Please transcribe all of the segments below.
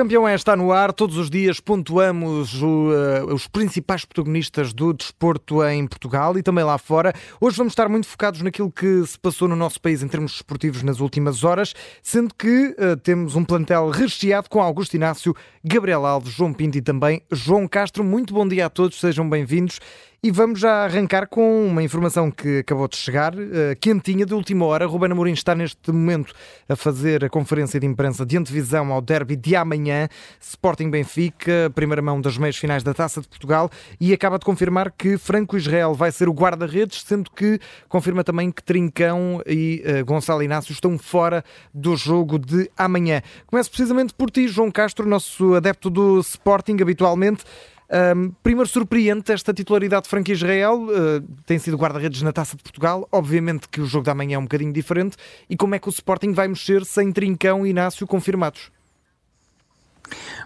Campeão é está no ar. Todos os dias pontuamos o, uh, os principais protagonistas do desporto em Portugal e também lá fora. Hoje vamos estar muito focados naquilo que se passou no nosso país em termos desportivos nas últimas horas, sendo que uh, temos um plantel recheado com Augusto Inácio, Gabriel Alves, João Pinto e também João Castro. Muito bom dia a todos, sejam bem-vindos. E vamos já arrancar com uma informação que acabou de chegar, uh, quentinha, de última hora. Ruben Amorim está neste momento a fazer a conferência de imprensa de antevisão ao derby de amanhã, Sporting Benfica, primeira mão das meias finais da Taça de Portugal, e acaba de confirmar que Franco Israel vai ser o guarda-redes, sendo que confirma também que Trincão e uh, Gonçalo Inácio estão fora do jogo de amanhã. Começo precisamente por ti, João Castro, nosso adepto do Sporting habitualmente. Um, primeiro, surpreende esta titularidade de Franco Israel, uh, tem sido guarda-redes na Taça de Portugal. Obviamente que o jogo da manhã é um bocadinho diferente. E como é que o Sporting vai mexer sem Trincão e Inácio confirmados?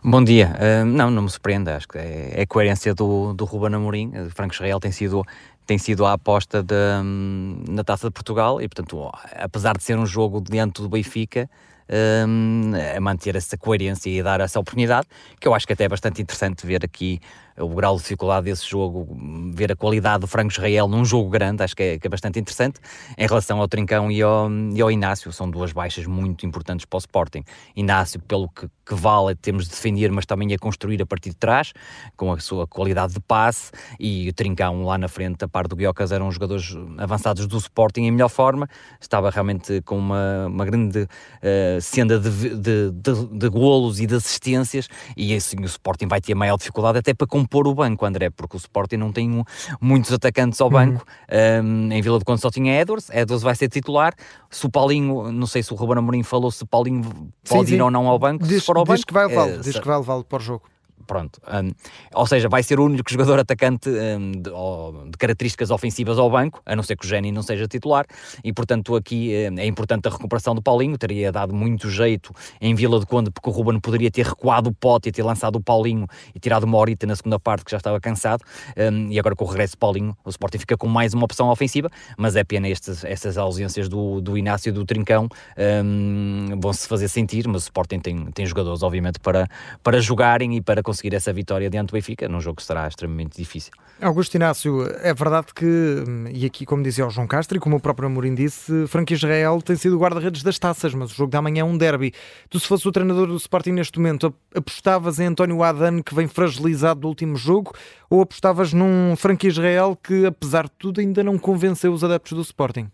Bom dia. Uh, não, não me surpreende. Acho que é, é coerência do, do Ruben Amorim. Franco Israel tem sido tem sido a aposta de, um, na Taça de Portugal e, portanto, apesar de ser um jogo diante do Benfica, um, a manter essa coerência e dar essa oportunidade, que eu acho que até é bastante interessante ver aqui o grau de dificuldade desse jogo, ver a qualidade do Franco Israel num jogo grande, acho que é, que é bastante interessante. Em relação ao Trincão e ao, e ao, Inácio, são duas baixas muito importantes para o Sporting. Inácio, pelo que, que vale, temos de defender, mas também a construir a partir de trás, com a sua qualidade de passe, e o Trincão lá na frente, a par do Guiocas, eram jogadores avançados do Sporting em melhor forma, estava realmente com uma, uma grande uh, senda de, de, de, de golos e de assistências, e assim o Sporting vai ter maior dificuldade até para compor o banco, André, porque o Sporting não tem um, muitos atacantes ao banco. Uhum. Um, em Vila do Conde só tinha Edwards, Edwards vai ser titular. Se o Paulinho, não sei se o Ruben Amorim falou se o Paulinho pode sim, ir sim. ou não ao banco, diz, se for ao diz banco. Que vai levá-lo, é, diz que vai levá-lo para o jogo. Pronto. Um, ou seja, vai ser o único jogador atacante um, de, de, características ofensivas ao banco, a não ser que o Geni não seja titular, e portanto aqui um, é importante a recuperação do Paulinho, teria dado muito jeito em Vila de Conde, porque o Ruben poderia ter recuado o pote e ter lançado o Paulinho e tirado uma horita na segunda parte, que já estava cansado, hum, e agora com o regresso do Paulinho, o Sporting fica com mais uma opção ofensiva, mas é pena estas, estas ausências do, do Inácio e do Trincão, hum, vão-se fazer sentir, mas o Sporting tem, tem jogadores, obviamente, para, para jogarem e para conseguir essa vitória diante do Benfica, num jogo que será extremamente difícil. Augusto Inácio, é verdade que, e aqui como dizia o João Castro e como o próprio Amorim disse, Franco Israel tem sido guarda-redes das taças, mas o jogo da manhã é um derby. Tu se fosse o treinador do Sporting neste momento, apostavas em António Adane que vem fragilizado do último jogo ou apostavas num Franco Israel que apesar de tudo ainda não convenceu os adeptos do Sporting?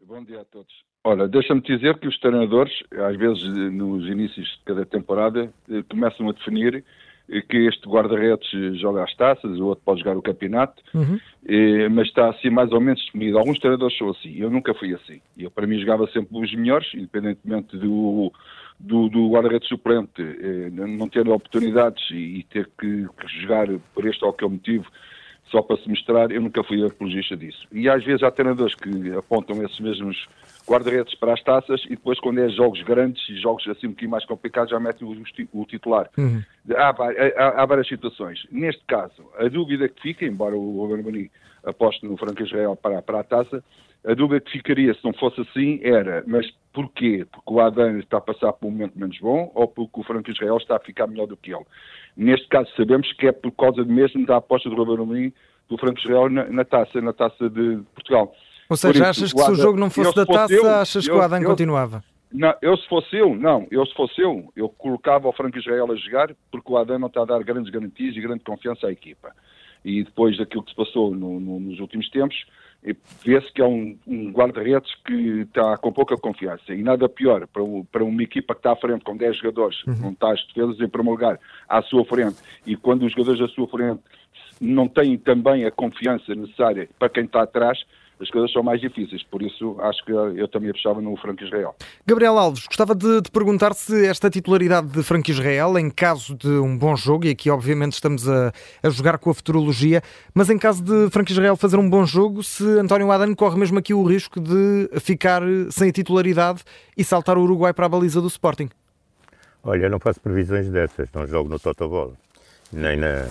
Bom dia a todos. Olha, deixa-me dizer que os treinadores, às vezes nos inícios de cada temporada, eh, começam a definir eh, que este guarda-redes joga as taças, o outro pode jogar o campeonato, uhum. Eh, mas está assim mais ou menos definido. Alguns treinadores são assim, eu nunca fui assim. Eu, para mim, jogava sempre os melhores, independentemente do, do, do guarda-redes suplente não ter oportunidades e, ter que, que jogar por este ou aquele motivo só para se mostrar, eu nunca fui apologista disso. E às vezes há treinadores que apontam esses mesmos guarda-redes para as taças e depois quando é jogos grandes e jogos assim um bocadinho mais complicados já metem o, o titular. Uhum. Há, há, há, várias situações. Neste caso, a dúvida que fica, embora o Roberto aposte no Franco Israel para, para a taça, a dúvida que ficaria se não fosse assim era, mas porquê? Porque o Adan está a passar por um momento menos bom ou porque o Franco Israel está a ficar melhor do que ele? Neste caso sabemos que é por causa mesmo da aposta do Roberto do Franco Israel na, na taça, na taça de Portugal. Ou seja, isso, achas que se o jogo não fosse da taça, eu, achas eu, que o Adam eu, continuava? Não, eu se fosse eu, não, eu se fosse eu, eu colocava o Franco Israel a jogar porque o Adam não está a dar grandes garantias e grande confiança à equipa. E depois daquilo que se passou no, no, nos últimos tempos, vê-se que é um, um guarda-redes que está com pouca confiança. E nada pior para, para uma equipa que está à frente com 10 jogadores, uhum. não está as defesas em primeiro lugar à sua frente, e quando os jogadores à sua frente não têm também a confiança necessária para quem está atrás, as coisas são mais difíceis, por isso acho que eu também apostava no Franco Israel. Gabriel Alves, gostava de, de, perguntar se esta titularidade de Franco Israel, em caso de um bom jogo, e aqui obviamente estamos a, a jogar com a futurologia, mas em caso de Franco Israel fazer um bom jogo, se António Adano corre mesmo aqui o risco de ficar sem a titularidade e saltar o Uruguai para a baliza do Sporting? Olha, eu não faço previsões dessas, não jogo no Totobola. nem na.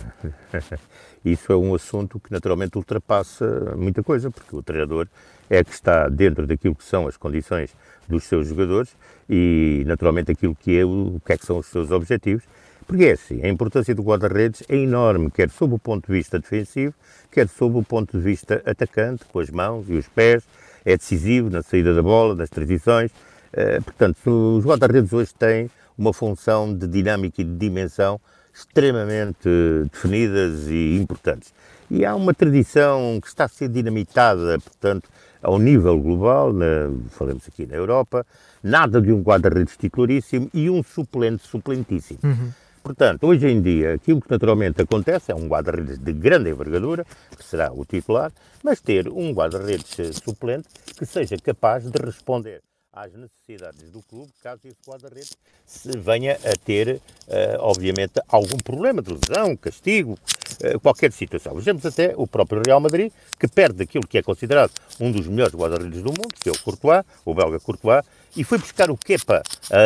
Isso é um assunto que naturalmente ultrapassa muita coisa, porque o treinador é que está dentro daquilo que são as condições dos seus jogadores e naturalmente aquilo que é o, que é que são os seus objetivos. Porque é assim, a importância do guarda-redes é enorme, quer sob o ponto de vista defensivo, quer sob o ponto de vista atacante, com as mãos e os pés, é decisivo na saída da bola, nas transições. Uh, portanto, os guarda-redes hoje têm uma função de dinâmica e de dimensão extremamente definidas e importantes. E há uma tradição que está a ser dinamitada, portanto, ao nível global, na, falamos aqui na Europa, nada de um guarda-redes titularíssimo e um suplente suplentíssimo. Uhum. Portanto, hoje em dia, aquilo que naturalmente acontece é um guarda-redes de grande envergadura, que será o titular, mas ter um guarda-redes suplente que seja capaz de responder às necessidades do clube, caso esse guarda-redes venha a ter, uh, obviamente, algum problema de lesão, castigo, uh, qualquer situação. Vejamos até o próprio Real Madrid, que perde aquilo que é considerado um dos melhores guarda-redes do mundo, que é o Courtois, o belga Courtois, e foi buscar o Kepa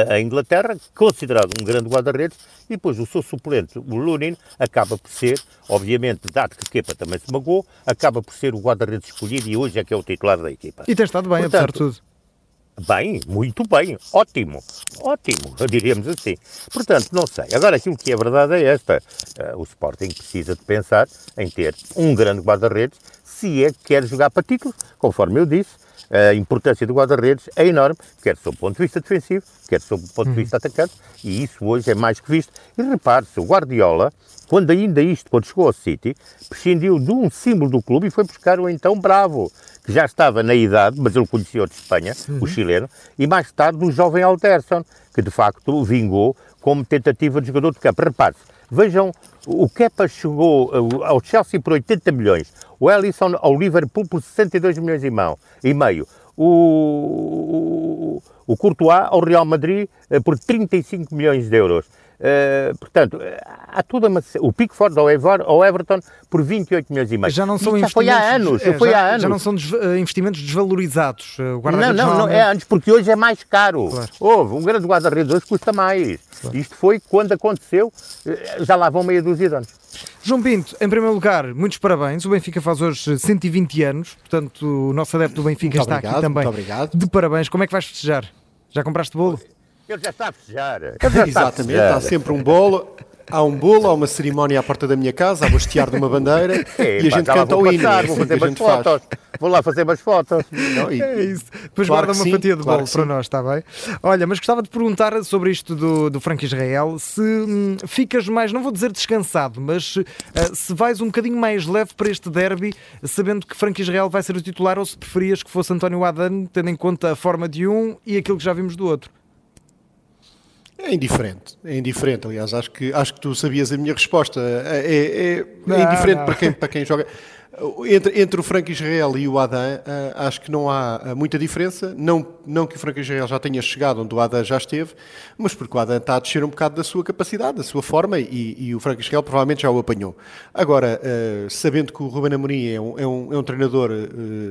à Inglaterra, considerado um grande guarda-redes, e depois o seu suplente, o Lunin, acaba por ser, obviamente, dado que Kepa também se magoou, acaba por ser o guarda-redes escolhido e hoje é que é o titular da equipa. E tem estado bem, Portanto, apesar de tudo. Bem, muito bem, ótimo, ótimo, diríamos assim. Portanto, não sei. Agora, aquilo que é verdade é esta: uh, o Sporting precisa de pensar em ter um grande guarda-redes se é que quer jogar para títulos, conforme eu disse. A importância do guarda-redes é enorme, quer sob o ponto de vista defensivo, quer sob o ponto de vista atacante, e isso hoje é mais que visto. E repare-se, o Guardiola, quando ainda isto, quando chegou ao City, prescindiu de um símbolo do clube e foi buscar o então Bravo, que já estava na idade, mas ele conhecia o de Espanha, uhum. o chileno, e mais tarde do jovem Alterson, que de facto vingou como tentativa de jogador de campo. Repare-se, vejam, o Kepa chegou ao Chelsea por 80 milhões, o Ellison ao Liverpool por 62 milhões e, e meio, o, o, o Courtois ao Real Madrid eh, por 35 milhões de euros. Uh, portanto, há toda uma. O Pickford ao, Ever, ao Everton por 28 milhões e meio. Já não são investimentos. foi há anos. É, foi já, há anos. já não são des, investimentos desvalorizados. Uh, não, não, não, é antes, porque hoje é mais caro. Claro. Houve um grande guarda-redes hoje custa mais. Claro. Isto foi quando aconteceu, já lá vão meia dúzia de anos. João Pinto, em primeiro lugar, muitos parabéns. O Benfica faz hoje 120 anos, portanto, o nosso adepto do Benfica muito está obrigado, aqui também. Muito obrigado. De parabéns. Como é que vais festejar? Já compraste bolo? Ele já está a festejar. Exatamente, há sempre um bolo. Há um bolo, há uma cerimónia à porta da minha casa, há o hastear de uma bandeira e a gente canta o hino. É vou fazer umas fotos. Vou lá fazer umas fotos. Não, e, é isso. Depois claro guarda uma sim, fatia de claro bolo para nós, está bem? Olha, mas gostava de perguntar sobre isto do, do Frank Israel, se hum, ficas mais, não vou dizer descansado, mas uh, se vais um bocadinho mais leve para este derby, sabendo que Frank Israel vai ser o titular, ou se preferias que fosse António Adan, tendo em conta a forma de um e aquilo que já vimos do outro. É indiferente, é indiferente. Aliás, acho que, acho que tu sabias a minha resposta. É, é, é não, indiferente não. Para, quem, para quem joga. Entre, entre o Franco Israel e o Adam, uh, acho que não há uh, muita diferença. Não, não que o Franco Israel já tenha chegado onde o Adam já esteve, mas porque o Adam está a descer um bocado da sua capacidade, da sua forma, e, e o Franco Israel provavelmente já o apanhou. Agora, uh, sabendo que o Ruben Amorim é um, é um, é um treinador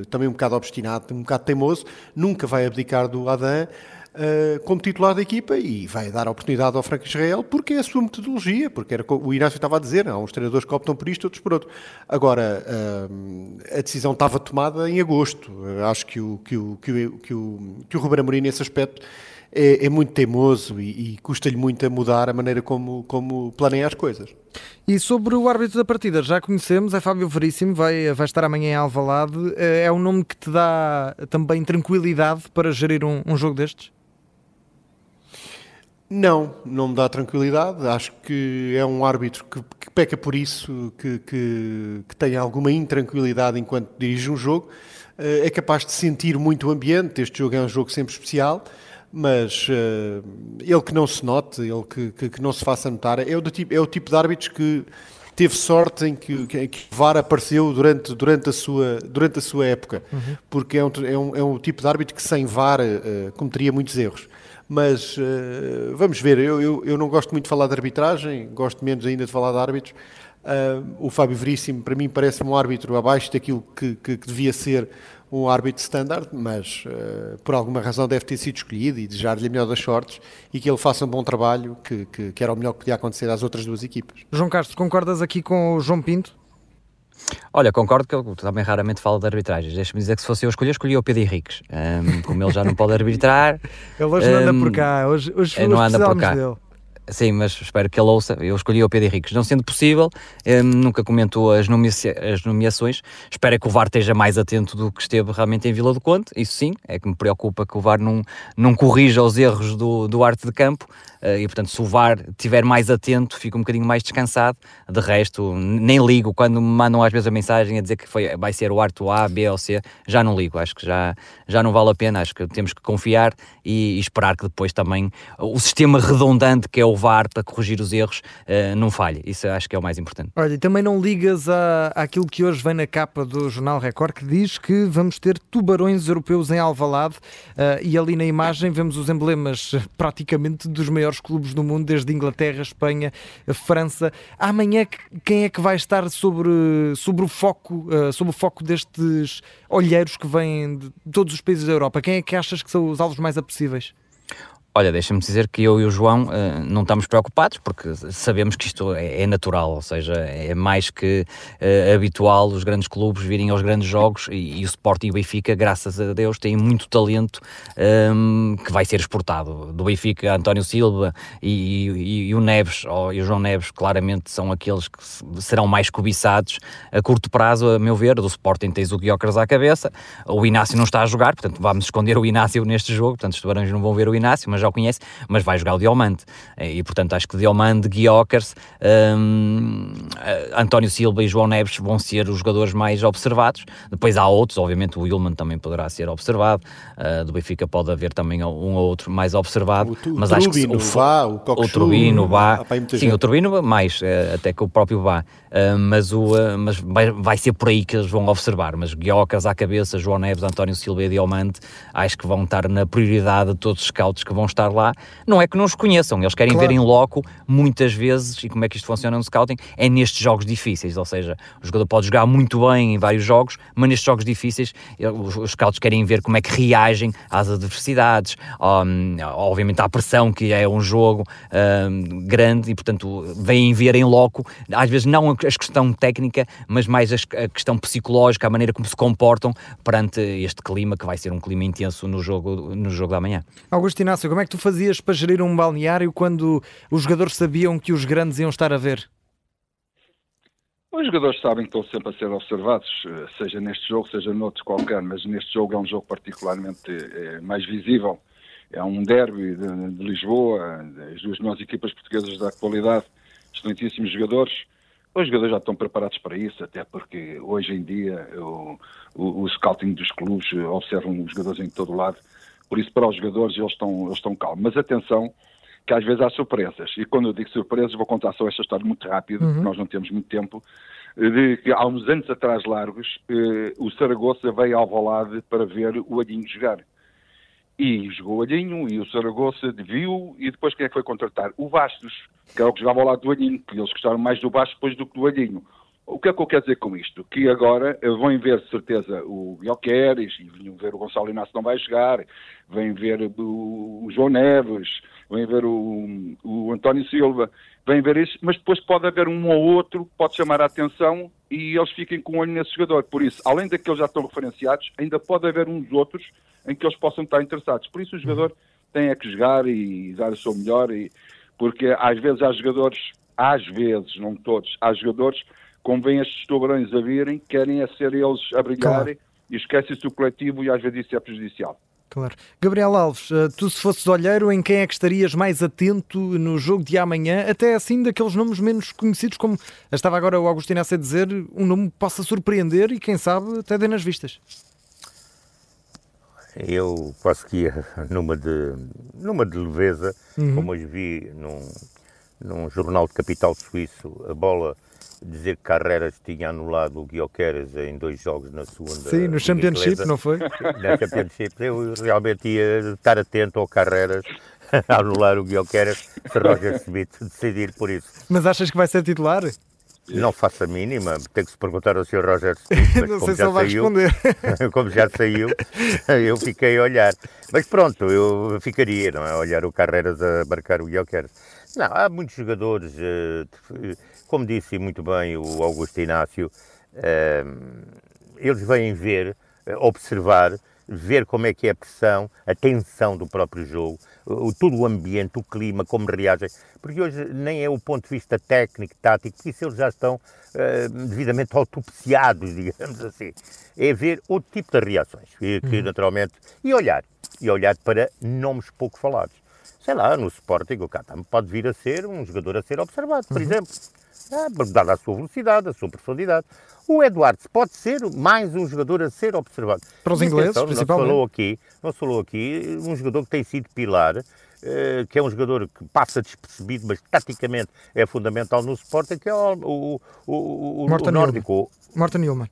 também um bocado obstinado, um bocado teimoso, nunca vai abdicar do Adam uh, como titular da equipa e vai dar a oportunidade ao Franco Israel porque é a sua metodologia, porque era o Inácio estava a dizer, há uns treinadores que optam por isto, outros por outro. Agora, uh, a decisão estava tomada em agosto. Uh, acho que o, que o, que o, que o, que o Ruben Amorim, nesse aspecto, é, é, muito teimoso e, e custa-lhe muito a mudar a maneira como, como planeia as coisas. E sobre o árbitro da partida, já conhecemos, é Fábio Veríssimo, vai, vai estar amanhã em Alvalade. É um nome que te dá também tranquilidade para gerir um, um jogo destes? Não, não me dá tranquilidade. Acho que é um árbitro que, que peca por isso, que, que, que, tem alguma intranquilidade enquanto dirige um jogo. Eh, é capaz de sentir muito o ambiente. Este jogo é um jogo sempre especial, mas uh, ele que não se note, ele que, não se faça notar, é o, tipo, é o tipo de árbitros que teve sorte em que, que, que VAR apareceu durante, durante, a, sua, durante a sua época, uhum. porque é um, é, um, é um tipo de árbitro que sem VAR uh, cometeria muitos erros mas uh, vamos ver. Eu, eu, eu, não gosto muito de falar de arbitragem, gosto menos ainda de falar de árbitros. Uh, o Fábio Veríssimo, para mim, parece-me um árbitro abaixo daquilo que, que, que devia ser um árbitro standard, mas uh, por alguma razão deve ter sido escolhido e desejar-lhe a melhor das sortes e que ele faça um bom trabalho, que, que, que era o melhor que podia acontecer às outras duas equipas. João Castro, concordas aqui com o João Pinto? Olha, concordo que eu também raramente falo de arbitragens. Deixa-me dizer que se fosse eu escolher, escolhi o Pedro Henriques. Um, como ele já não pode arbitrar. ele hoje um, não anda por cá, hoje, hoje não anda por cá. Dele. Sim, mas espero que ele ouça. Eu escolhi o Pedro Henriques. Não sendo possível, um, nunca comentou as, nomea as, nomeações. Espero que o VAR esteja mais atento do que esteve realmente em Vila do Conde. Isso sim, é que me preocupa que o VAR não, não corrija os erros do, do arte de campo. Uh, e portanto, se o VAR estiver mais atento, fico um bocadinho mais descansado. De resto, nem ligo quando me mandam às vezes a mensagem a dizer que foi, vai ser o arte A, B ou C. Já não ligo. Acho que já, já não vale a pena. Acho que temos que confiar e, e esperar que depois também o sistema redundante que é o VAR para corrigir os erros uh, não falhe. Isso acho que é o mais importante. Olha, e também não ligas a, àquilo que hoje vem na capa do Jornal Record que diz que vamos ter tubarões europeus em Alvalade uh, e ali na imagem vemos os emblemas praticamente dos maiores maiores clubes do mundo, desde Inglaterra, Espanha, França. Amanhã, quem é que vai estar sobre, sobre, o, foco, uh, sobre o foco destes olheiros que vêm de todos os países da Europa? Quem é que achas que são os alvos mais apetecíveis? Olha, deixa-me dizer que eu e o João uh, não estamos preocupados porque sabemos que isto é, é natural, ou seja, é mais que uh, habitual os grandes clubes virem aos grandes jogos e, e, o Sporting e o Benfica, graças a Deus, têm muito talento um, que vai ser exportado. Do Benfica, António Silva e, e, e o Neves, oh, e o João Neves, claramente são aqueles que serão mais cobiçados a curto prazo, a meu ver. Do Sporting tens o Guiocas à cabeça, o Inácio não está a jogar, portanto vamos esconder o Inácio neste jogo, portanto os tubarões não vão ver o Inácio, mas já o conhece, mas vai jogar o Diomande. E portanto acho que Diomande, Guiocas, um, António Silva e João Neves vão ser os jogadores mais observados. Depois há outros, obviamente o Wilman também poderá ser observado, uh, do Benfica pode haver também um ou outro mais observado. O, mas o acho que o, Vá, o, o Turbino, o Vá, sim, o Turbino mais, uh, até que o próprio Vá. Uh, mas o, mas vai, vai, ser por aí que eles vão observar. Mas Guiocas à cabeça, João Neves, António Silva e Diomante, acho que vão estar na prioridade de todos os scouts que vão estar lá. Não é que não os conheçam, eles querem claro. ver em loco muitas vezes, e como é que isto funciona no scouting, é nestes jogos difíceis. Ou seja, o jogador pode jogar muito bem em vários jogos, mas nestes jogos difíceis, os, scouts querem ver como é que reagem às adversidades, um, obviamente à pressão, que é um jogo um, grande, e portanto vêm ver em loco, às vezes não a questão técnica, mas mais a questão psicológica, a maneira como se comportam perante este clima que vai ser um clima intenso no jogo, no jogo da manhã. Augusto Inácio, como é que tu fazias para gerir um balneário quando os jogadores sabiam que os grandes iam estar a ver? Os jogadores sabem que estão sempre a ser observados, seja neste jogo, seja noutro qualquer, mas neste jogo é um jogo particularmente é, mais visível. É um derby de, de Lisboa, as duas melhores equipas portuguesas da atualidade, excelentíssimos jogadores. Os jogadores já estão preparados para isso, até porque hoje em dia o, o, o scouting dos clubes observam os jogadores em todo lado. Por isso, para os jogadores, eles estão, eles estão calmos. Mas atenção, que às vezes há surpresas. E quando eu digo surpresas, vou contar só esta história muito rápido, uhum. porque nós não temos muito tempo. De que há uns anos atrás largos, eh, o Saragossa veio ao Valade para ver o Adinho jogar. E jogou o Adinho e o Saragossa viu, e depois quem é que foi contratar? O Bastos, que era o que jogava ao lado do Adinho, que eles gostaram mais do Bastos depois do que do Adinho. O que é que eu quero dizer com isto? Que agora vão ver, de certeza, o Guilherme e vinham ver o Gonçalo Inácio não vai jogar, vêm ver o, João Neves, vêm ver o, o António Silva, vêm ver isso, mas depois pode haver um ou outro que pode chamar a atenção e eles fiquem com o olho nesse jogador. Por isso, além daqueles já estão referenciados, ainda pode haver uns outros em que eles possam estar interessados. Por isso o jogador tem é que jogar e dar o seu melhor, e, porque às vezes há jogadores, às vezes, não todos, há jogadores como vêm estes tubarões a virem, querem é ser eles a brilhar claro. e esquecem-se do coletivo e às vezes isso é prejudicial. Claro. Gabriel Alves, eh, tu se fosses olheiro, em quem é que estarias mais atento no jogo de amanhã, até assim daqueles nomes menos conhecidos, como estava agora o Agostinho a dizer, um nome que possa surpreender e quem sabe até dê nas vistas? Eu quase que ia numa de, numa de leveza, uhum. como hoje vi num, num jornal de capital suíço, a bola dizer que Carreras tinha anulado o Guioqueras em dois jogos na segunda. Sim, no Championship, inglesa. não foi? Na Championship, eu realmente ia estar atento ao Carreras a anular o Guioqueras se Roger Smith decidir por isso. Mas achas que vai ser titular? Não faço a mínima, tem que se perguntar ao Sr. Roger Smith, não sei se ele vai responder. como já saiu, eu fiquei a olhar. Mas pronto, eu ficaria, não é? A olhar o Carreiras a marcar o Guilherme. Não, há muitos jogadores, eh, como disse muito bem o Augusto Inácio, eh, eles vêm ver, eh, observar, ver como é que é a pressão, a tensão do próprio jogo, o, todo o ambiente, o clima, como reagem, porque hoje nem é o ponto de vista técnico, tático, porque isso eles já estão uh, devidamente autopsiados, digamos assim. É ver outro tipo de reações, que, que uhum. naturalmente, e olhar, e olhar para nomes pouco falados. Sei lá, no Sporting o Catam pode vir a ser um jogador a ser observado, por uhum. exemplo. Ah, dada a sua velocidade, a sua profundidade. O Eduardo pode ser mais um jogador a ser observado. Para os ingleses, atenção, principalmente. Não falou, aqui, não falou aqui um jogador que tem sido pilar, eh, que é um jogador que passa despercebido, mas taticamente é fundamental no Sporting, que é o, o, o, o nórdico. Morten Nilman.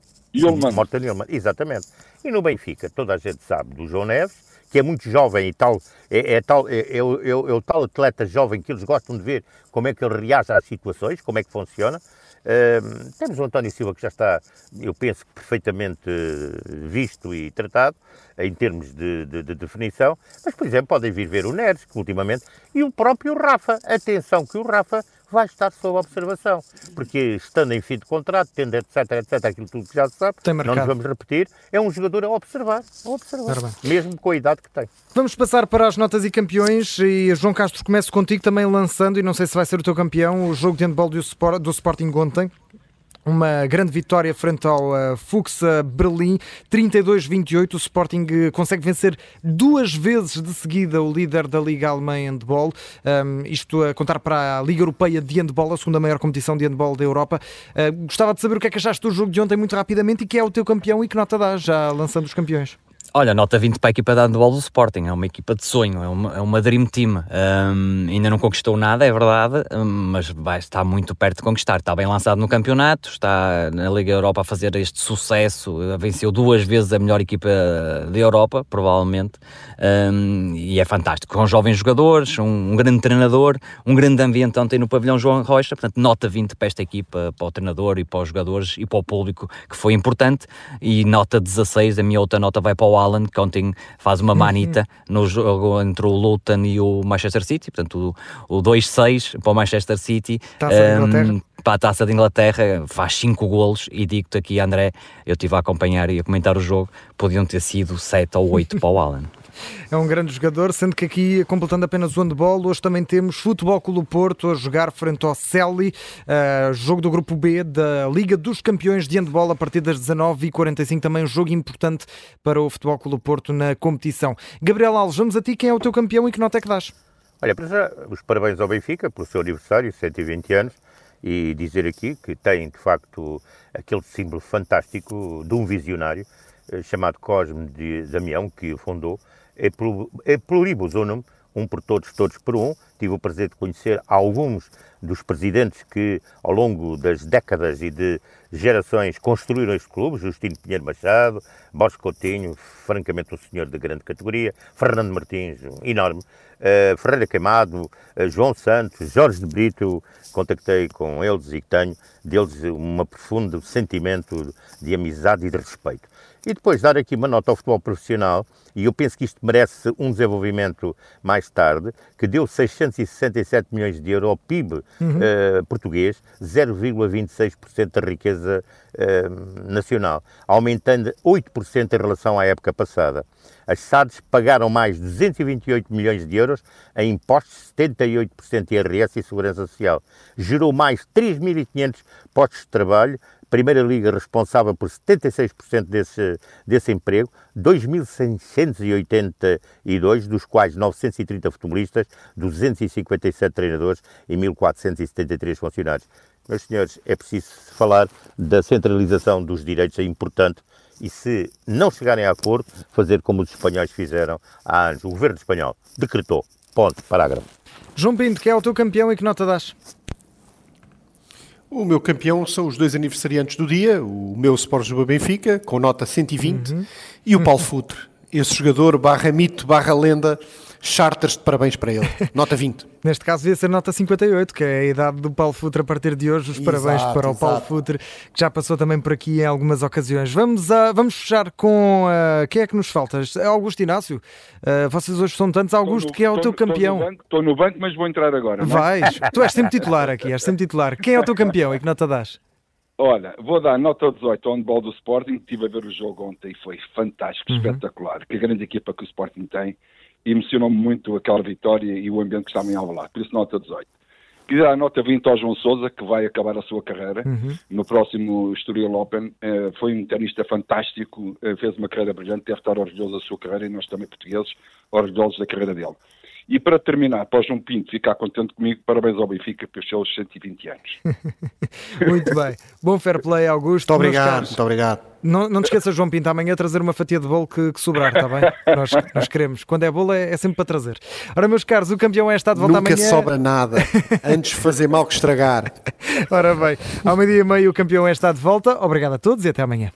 Morten Nilman, exatamente. E no Benfica, toda a gente sabe do João Neves, que é muito jovem e tal, é, é tal, é, é, é, o tal atleta jovem que eles gostam de ver como é que ele reage às situações, como é que funciona. Uh, temos o António Silva que já está, eu penso perfeitamente visto e tratado em termos de, de, de, definição, mas por exemplo podem vir ver o Neres, que ultimamente, e o próprio Rafa. Atenção que o Rafa vai estar sob observação, porque estando em fim de contrato, tendo etc, etc, aquilo tudo que já se sabe, não nos vamos repetir, é um jogador a observar, a observar, mesmo com a idade que tem. Vamos passar para as notas e campeões e João Castro começo contigo também lançando, e não sei se vai ser o teu campeão, o jogo de handball do, do Sporting ontem uma grande vitória frente ao uh, Fuxa Berlim, 32-28. O Sporting uh, consegue vencer duas vezes de seguida o líder da Liga Alemã em handball. Um, isto a contar para a Liga Europeia de Handball, a segunda maior competição de handball da Europa. Uh, gostava de saber o que é que achaste do jogo de ontem muito rapidamente e que é o teu campeão e que nota dá já lançando os campeões. Olha, nota 20 para a equipa de handball do Sporting, é uma equipa de sonho, é uma, é uma Dream Team. Um, ainda não conquistou nada, é verdade, mas vai estar muito perto de conquistar. Está bem lançado no campeonato, está na Liga Europa a fazer este sucesso, venceu duas vezes a melhor equipa da Europa, provavelmente, um, e é fantástico. Com jovens jogadores, um, um, grande treinador, um grande ambiente ontem no pavilhão João Rocha, portanto, nota 20 para esta equipa, para o treinador e para os jogadores e para o público, que foi importante, e nota 16, a minha outra nota vai para o Alan, que ontem faz uma manita uhum. no jogo entre o Luton e o Manchester City, portanto o, o 2-6 para o Manchester City. Taça um, Inglaterra. Para a Taça de Inglaterra, faz 5 golos e digo-te aqui, André, eu estive a acompanhar e a comentar o jogo, podiam ter sido 7 ou 8 para o Alan é um grande jogador, sendo que aqui, completando apenas o handball, hoje também temos Futebol Clube Porto a jogar frente ao Celi, uh, jogo do grupo B da Liga dos Campeões de Handball a partir das 19h45, também um jogo importante para o Futebol Clube Porto na competição. Gabriel Alves, vamos a ti, quem é o teu campeão e que nota é que dás? Olha, para já, os parabéns ao Benfica pelo seu aniversário, 120 anos, e dizer aqui que tem, de facto, aquele símbolo fantástico de um visionário eh, chamado Cosme de Damião, que fundou, é pluribus unum, um por todos, todos por um. Tive o prazer de conhecer alguns dos presidentes que, ao longo das décadas e de gerações, construíram este clube: Justino Pinheiro Machado, Borges Coutinho, francamente um senhor de grande categoria, Fernando Martins, enorme, uh, Ferreira Queimado, uh, João Santos, Jorge de Brito. Contactei com eles e tenho deles um profundo sentimento de amizade e de respeito. E depois dar aqui uma nota ao futebol profissional, e eu penso que isto merece um desenvolvimento mais tarde, que deu 667 milhões de euros ao PIB uhum. uh, português, 0,26% da riqueza uh, nacional, aumentando 8% em relação à época passada. As SADs pagaram mais 228 milhões de euros em impostos, 78% IRS e Segurança Social. Gerou mais 3.500 postos de trabalho, Primeira Liga responsável por 76% desse, desse emprego, 2.682, dos quais 930 futebolistas, 257 treinadores e 1.473 funcionários. Meus senhores, é preciso falar da centralização dos direitos, é importante, e se não chegarem a acordo, fazer como os espanhóis fizeram há anos. O governo espanhol decretou. Ponto. Parágrafo. João Pinto, que é o teu campeão e que nota das? O meu campeão são os dois aniversariantes do dia, o meu Sport Juba Benfica, com nota 120, uhum. e o Paulo Futre, esse jogador barra mito, barra lenda, charters de parabéns para ele. Nota 20. Neste caso devia ser nota 58, que é a idade do Paulo Futre a partir de hoje. Os Exato, parabéns para o Paulo. Futre, que já passou também por aqui em algumas ocasiões. Vamos, a, vamos fechar com uh, quem é que nos falta? Augusto Inácio. Uh, vocês hoje são tantos. Augusto, que é o teu campeão. Estou no banco, mas vou entrar agora. não é? Vais, tu és sempre titular aqui, és sempre titular. Quem é o teu campeão e que nota dás? Olha, vou dar nota 18 ao handball do Sporting, estive a ver o jogo ontem e foi fantástico, Uhum. espetacular. Que grande equipa que o Sporting tem. Emocionou-me muito aquela vitória e o ambiente que estava em Alvalade. Por isso, nota 18. Queria dar nota 20 ao João Sousa, que vai acabar a sua carreira Uhum. no próximo Estoril Open. Eh, foi um tenista fantástico, eh, fez uma carreira brilhante, deve estar orgulhoso da sua carreira e nós também portugueses orgulhosos da carreira dele. E para terminar, para o João Pinto ficar contente comigo, parabéns ao Benfica pelos seus 120 anos. Muito bem. Bom fair play, Augusto. Muito obrigado, muito obrigado. Não, não te esqueças, João Pinto, amanhã trazer uma fatia de bolo que, que sobrar, está bem? Nós, nós queremos. Quando é bolo é, é sempre para trazer. Ora, meus caros, o campeão é está de volta Nunca amanhã. sobra nada. Antes fazer mal que estragar. Ora bem, ao meio-dia e meio o campeão é está de volta. Obrigado a todos e até amanhã.